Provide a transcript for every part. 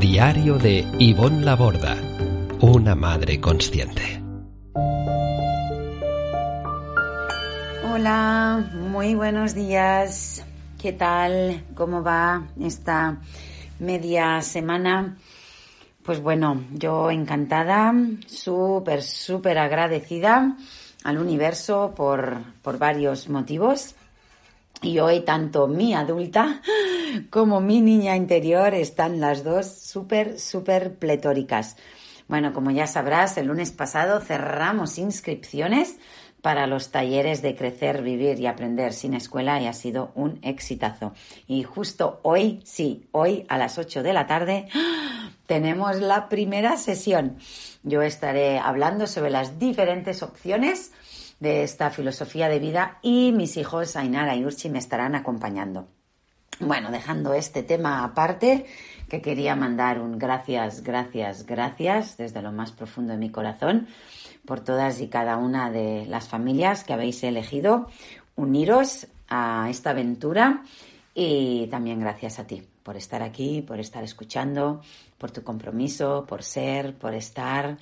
Diario de Ivonne Laborda, una madre consciente. Hola, muy buenos días. ¿Qué tal? ¿Cómo va esta media semana? Pues bueno, yo encantada, súper, súper agradecida al universo por, por varios motivos. Y hoy tanto mi adulta como mi niña interior están las dos súper, súper pletóricas. Bueno, como ya sabrás, el lunes pasado cerramos inscripciones para los talleres de crecer, vivir y aprender sin escuela y ha sido un exitazo. Y justo hoy, sí, hoy a las 8 de la tarde tenemos la primera sesión. Yo estaré hablando sobre las diferentes opciones de esta filosofía de vida y mis hijos Ainara y Urchi me estarán acompañando. Bueno, dejando este tema aparte, que quería mandar un gracias, gracias, gracias desde lo más profundo de mi corazón por todas y cada una de las familias que habéis elegido uniros a esta aventura y también gracias a ti por estar aquí, por estar escuchando, por tu compromiso, por ser, por estar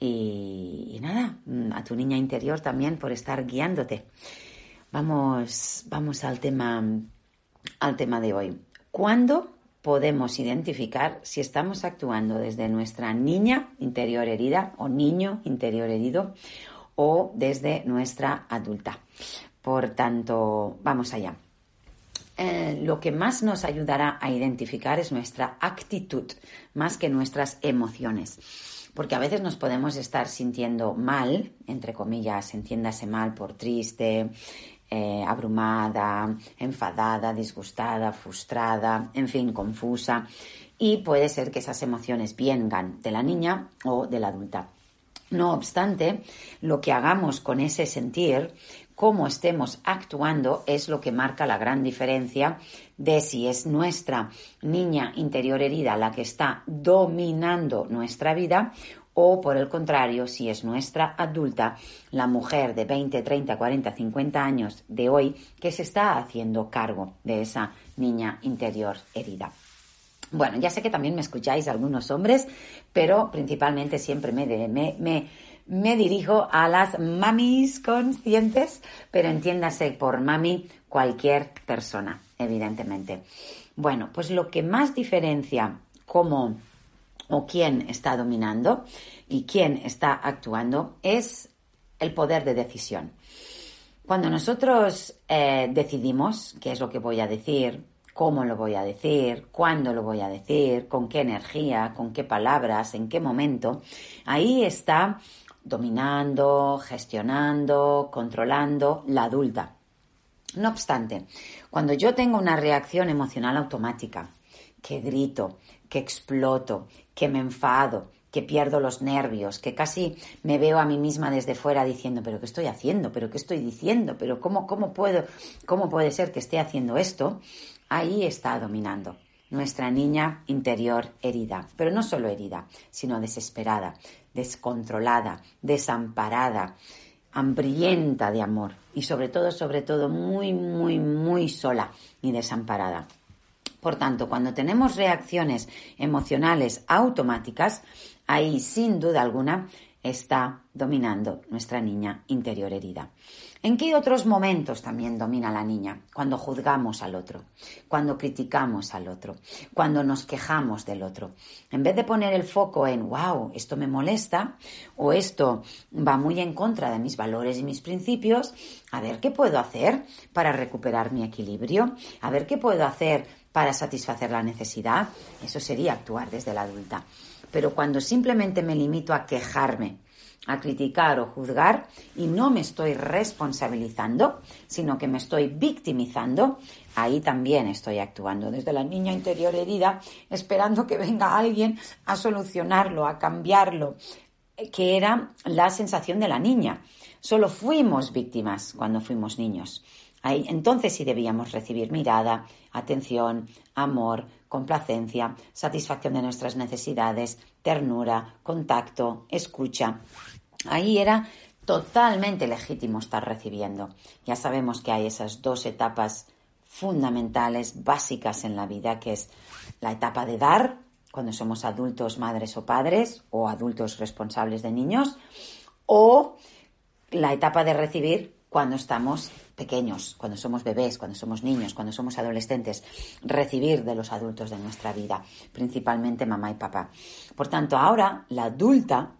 y, nada, a tu niña interior también por estar guiándote. Vamos, vamos al tema, al tema de hoy. ¿Cuándo podemos identificar si estamos actuando desde nuestra niña interior herida o niño interior herido o desde nuestra adulta? Por tanto, vamos allá. Eh, lo que más nos ayudará a identificar es nuestra actitud, más que nuestras emociones porque a veces nos podemos estar sintiendo mal, entre comillas, entiéndase mal por triste, eh, abrumada, enfadada, disgustada, frustrada, en fin, confusa. Y puede ser que esas emociones vengan de la niña o de la adulta. No obstante, lo que hagamos con ese sentir, cómo estemos actuando, es lo que marca la gran diferencia de si es nuestra niña interior herida la que está dominando nuestra vida o por el contrario, si es nuestra adulta, la mujer de 20, 30, 40, 50 años de hoy que se está haciendo cargo de esa niña interior herida. Bueno, ya sé que también me escucháis algunos hombres, pero principalmente siempre me, me, me dirijo a las mamis conscientes, pero entiéndase por mami cualquier persona evidentemente. Bueno, pues lo que más diferencia cómo o quién está dominando y quién está actuando es el poder de decisión. Cuando nosotros eh, decidimos qué es lo que voy a decir, cómo lo voy a decir, cuándo lo voy a decir, con qué energía, con qué palabras, en qué momento, ahí está dominando, gestionando, controlando la adulta. No obstante, cuando yo tengo una reacción emocional automática, que grito, que exploto, que me enfado, que pierdo los nervios, que casi me veo a mí misma desde fuera diciendo, pero ¿qué estoy haciendo? ¿Pero qué estoy diciendo? ¿Pero cómo, cómo, puedo, cómo puede ser que esté haciendo esto? Ahí está dominando nuestra niña interior herida, pero no solo herida, sino desesperada, descontrolada, desamparada, hambrienta de amor y sobre todo, sobre todo, muy, muy, muy sola y desamparada. Por tanto, cuando tenemos reacciones emocionales automáticas, ahí sin duda alguna está dominando nuestra niña interior herida. ¿En qué otros momentos también domina la niña? Cuando juzgamos al otro, cuando criticamos al otro, cuando nos quejamos del otro. En vez de poner el foco en, wow, esto me molesta o esto va muy en contra de mis valores y mis principios, a ver qué puedo hacer para recuperar mi equilibrio, a ver qué puedo hacer para satisfacer la necesidad. Eso sería actuar desde la adulta. Pero cuando simplemente me limito a quejarme a criticar o juzgar y no me estoy responsabilizando, sino que me estoy victimizando, ahí también estoy actuando desde la niña interior herida, esperando que venga alguien a solucionarlo, a cambiarlo, que era la sensación de la niña. Solo fuimos víctimas cuando fuimos niños. Entonces sí debíamos recibir mirada, atención, amor, complacencia, satisfacción de nuestras necesidades, ternura, contacto, escucha. Ahí era totalmente legítimo estar recibiendo. Ya sabemos que hay esas dos etapas fundamentales, básicas en la vida, que es la etapa de dar, cuando somos adultos, madres o padres, o adultos responsables de niños, o la etapa de recibir cuando estamos pequeños, cuando somos bebés, cuando somos niños, cuando somos adolescentes, recibir de los adultos de nuestra vida, principalmente mamá y papá. Por tanto, ahora la adulta,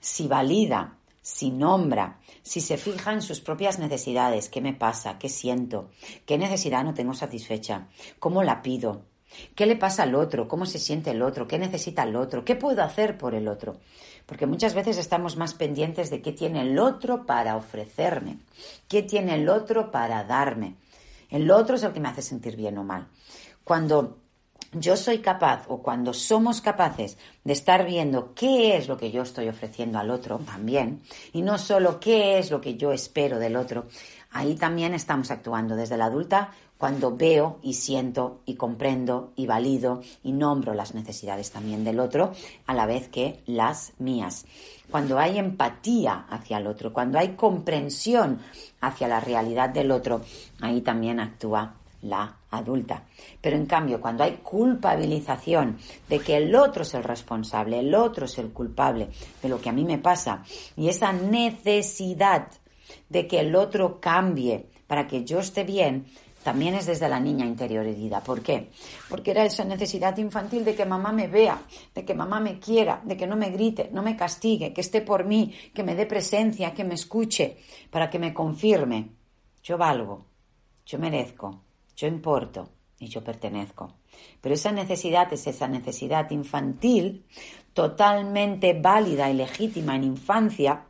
si valida, si nombra, si se fija en sus propias necesidades, qué me pasa, qué siento, qué necesidad no tengo satisfecha, cómo la pido, qué le pasa al otro, cómo se siente el otro, qué necesita el otro, qué puedo hacer por el otro porque muchas veces estamos más pendientes de qué tiene el otro para ofrecerme, qué tiene el otro para darme. El otro es el que me hace sentir bien o mal. Cuando yo soy capaz o cuando somos capaces de estar viendo qué es lo que yo estoy ofreciendo al otro también, y no solo qué es lo que yo espero del otro, ahí también estamos actuando desde la adulta cuando veo y siento y comprendo y valido y nombro las necesidades también del otro a la vez que las mías. Cuando hay empatía hacia el otro, cuando hay comprensión hacia la realidad del otro, ahí también actúa la adulta. Pero en cambio, cuando hay culpabilización de que el otro es el responsable, el otro es el culpable de lo que a mí me pasa, y esa necesidad de que el otro cambie para que yo esté bien, también es desde la niña interior herida. ¿Por qué? Porque era esa necesidad infantil de que mamá me vea, de que mamá me quiera, de que no me grite, no me castigue, que esté por mí, que me dé presencia, que me escuche, para que me confirme. Yo valgo, yo merezco, yo importo y yo pertenezco. Pero esa necesidad es esa necesidad infantil totalmente válida y legítima en infancia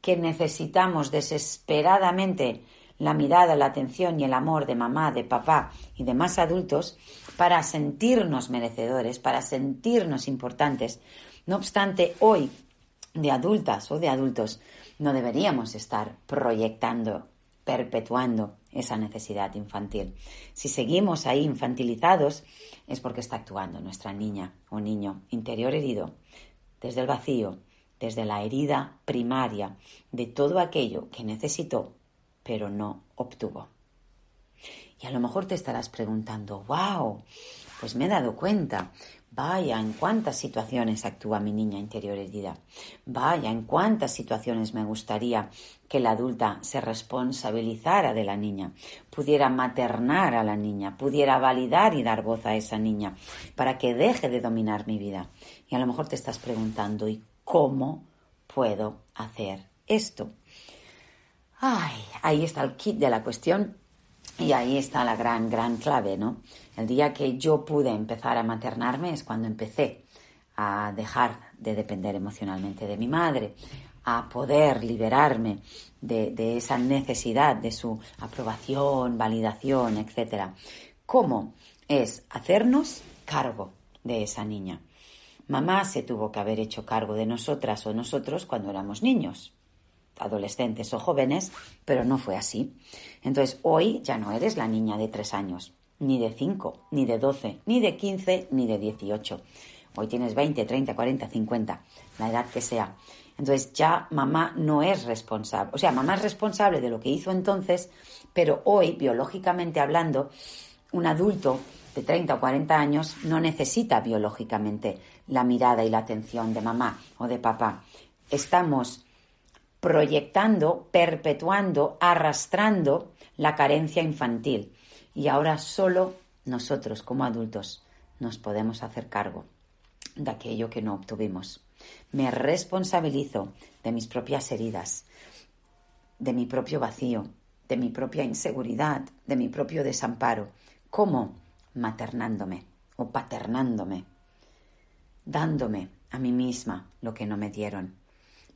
que necesitamos desesperadamente la mirada, la atención y el amor de mamá, de papá y de más adultos para sentirnos merecedores, para sentirnos importantes. No obstante, hoy, de adultas o de adultos, no deberíamos estar proyectando, perpetuando esa necesidad infantil. Si seguimos ahí infantilizados, es porque está actuando nuestra niña o niño interior herido, desde el vacío, desde la herida primaria de todo aquello que necesitó pero no obtuvo. Y a lo mejor te estarás preguntando, wow, pues me he dado cuenta, vaya en cuántas situaciones actúa mi niña interior herida, vaya en cuántas situaciones me gustaría que la adulta se responsabilizara de la niña, pudiera maternar a la niña, pudiera validar y dar voz a esa niña para que deje de dominar mi vida. Y a lo mejor te estás preguntando, ¿y cómo puedo hacer esto? Ay, ahí está el kit de la cuestión y ahí está la gran, gran clave, ¿no? El día que yo pude empezar a maternarme es cuando empecé a dejar de depender emocionalmente de mi madre, a poder liberarme de, de esa necesidad de su aprobación, validación, etc. ¿Cómo? Es hacernos cargo de esa niña. Mamá se tuvo que haber hecho cargo de nosotras o nosotros cuando éramos niños adolescentes o jóvenes, pero no fue así. Entonces, hoy ya no eres la niña de tres años, ni de cinco, ni de doce, ni de quince, ni de dieciocho. Hoy tienes veinte, treinta, cuarenta, cincuenta, la edad que sea. Entonces ya mamá no es responsable, o sea, mamá es responsable de lo que hizo entonces, pero hoy, biológicamente hablando, un adulto de 30 o 40 años no necesita biológicamente la mirada y la atención de mamá o de papá. Estamos proyectando, perpetuando, arrastrando la carencia infantil. Y ahora solo nosotros como adultos nos podemos hacer cargo de aquello que no obtuvimos. Me responsabilizo de mis propias heridas, de mi propio vacío, de mi propia inseguridad, de mi propio desamparo. ¿Cómo? Maternándome o paternándome, dándome a mí misma lo que no me dieron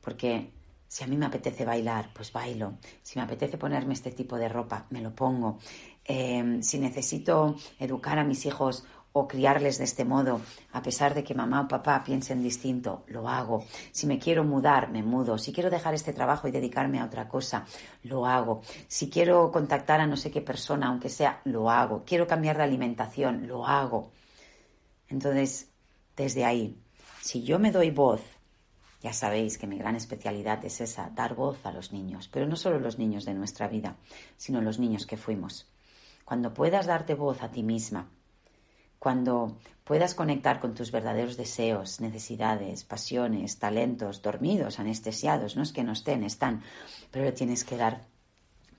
porque si a mí me apetece bailar, pues bailo. Si me apetece ponerme este tipo de ropa, me lo pongo. Eh, si necesito educar a mis hijos o criarles de este modo, a pesar de que mamá o papá piensen distinto, lo hago. Si me quiero mudar, me mudo. Si quiero dejar este trabajo y dedicarme a otra cosa, lo hago. Si quiero contactar a no sé qué persona, aunque sea, lo hago. Quiero cambiar de alimentación, lo hago. Entonces, desde ahí, si yo me doy voz, ya sabéis que mi gran especialidad es esa, dar voz a los niños, pero no solo los niños de nuestra vida, sino los niños que fuimos. Cuando puedas darte voz a ti misma, cuando puedas conectar con tus verdaderos deseos, necesidades, pasiones, talentos, dormidos, anestesiados, no es que no estén, están, pero le tienes que dar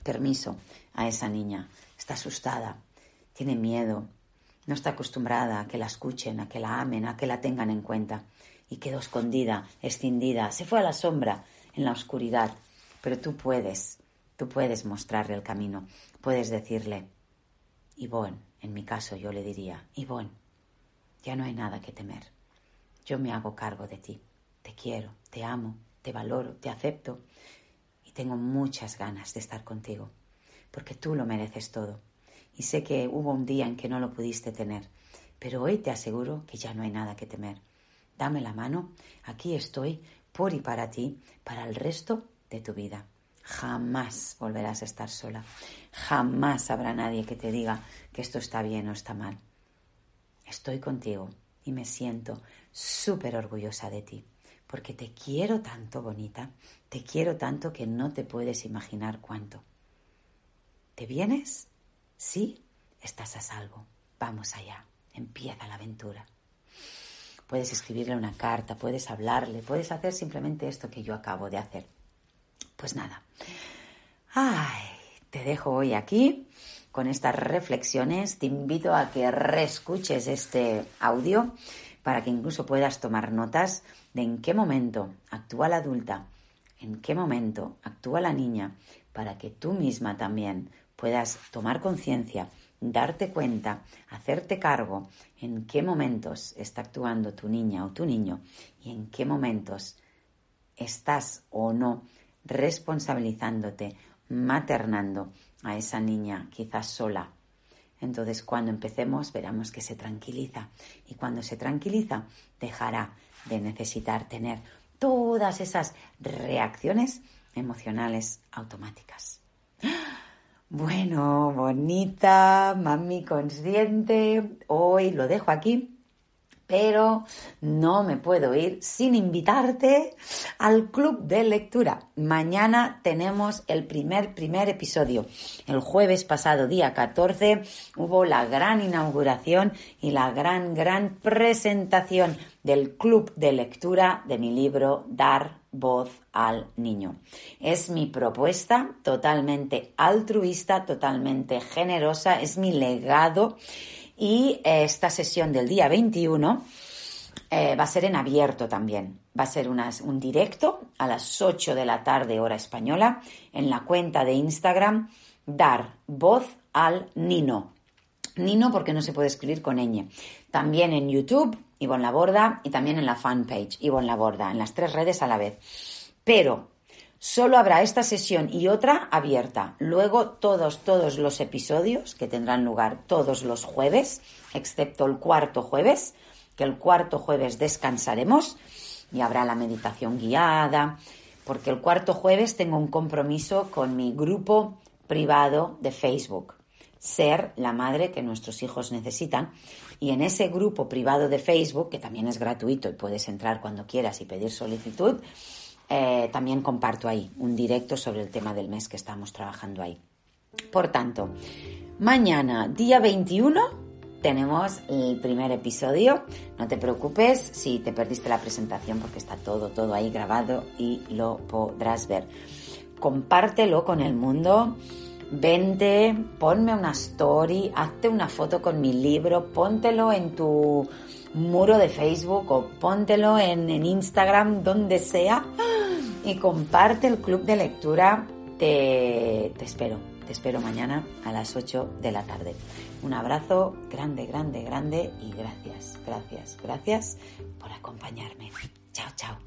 permiso a esa niña. Está asustada, tiene miedo, no está acostumbrada a que la escuchen, a que la amen, a que la tengan en cuenta. Y quedó escondida, escindida, se fue a la sombra, en la oscuridad. Pero tú puedes, tú puedes mostrarle el camino, puedes decirle, Ivonne, en mi caso yo le diría, Ivonne, ya no hay nada que temer. Yo me hago cargo de ti. Te quiero, te amo, te valoro, te acepto y tengo muchas ganas de estar contigo, porque tú lo mereces todo. Y sé que hubo un día en que no lo pudiste tener, pero hoy te aseguro que ya no hay nada que temer. Dame la mano, aquí estoy por y para ti, para el resto de tu vida. Jamás volverás a estar sola. Jamás habrá nadie que te diga que esto está bien o está mal. Estoy contigo y me siento súper orgullosa de ti, porque te quiero tanto, bonita, te quiero tanto que no te puedes imaginar cuánto. ¿Te vienes? Sí, estás a salvo. Vamos allá, empieza la aventura. Puedes escribirle una carta, puedes hablarle, puedes hacer simplemente esto que yo acabo de hacer. Pues nada. Ay, te dejo hoy aquí con estas reflexiones. Te invito a que reescuches este audio para que incluso puedas tomar notas de en qué momento actúa la adulta, en qué momento actúa la niña, para que tú misma también puedas tomar conciencia, darte cuenta, hacerte cargo en qué momentos está actuando tu niña o tu niño y en qué momentos estás o no responsabilizándote, maternando a esa niña quizás sola. Entonces cuando empecemos veremos que se tranquiliza y cuando se tranquiliza dejará de necesitar tener todas esas reacciones emocionales automáticas. Bueno, bonita, mami consciente, hoy lo dejo aquí pero no me puedo ir sin invitarte al club de lectura. Mañana tenemos el primer, primer episodio. El jueves pasado, día 14, hubo la gran inauguración y la gran, gran presentación del club de lectura de mi libro Dar voz al niño. Es mi propuesta totalmente altruista, totalmente generosa, es mi legado y eh, esta sesión del día 21 eh, va a ser en abierto también. Va a ser un directo a las 8 de la tarde hora española en la cuenta de Instagram Dar Voz al Nino. Nino porque no se puede escribir con ñ. También en YouTube, Ivonne Laborda, y también en la fanpage, Ivonne Laborda, en las tres redes a la vez. Pero Solo habrá esta sesión y otra abierta. Luego todos, todos los episodios que tendrán lugar todos los jueves, excepto el cuarto jueves, que el cuarto jueves descansaremos y habrá la meditación guiada, porque el cuarto jueves tengo un compromiso con mi grupo privado de Facebook, ser la madre que nuestros hijos necesitan. Y en ese grupo privado de Facebook, que también es gratuito y puedes entrar cuando quieras y pedir solicitud, eh, también comparto ahí un directo sobre el tema del mes que estamos trabajando ahí. Por tanto, mañana, día 21, tenemos el primer episodio. No te preocupes si te perdiste la presentación porque está todo, todo ahí grabado y lo podrás ver. Compártelo con el mundo. Vente, ponme una story, hazte una foto con mi libro, póntelo en tu muro de Facebook o póntelo en, Instagram, donde sea y comparte el club de lectura. Te, te espero, te espero mañana a las 8 de la tarde. Un abrazo grande, grande, grande y gracias, gracias, gracias por acompañarme. Chao, chao.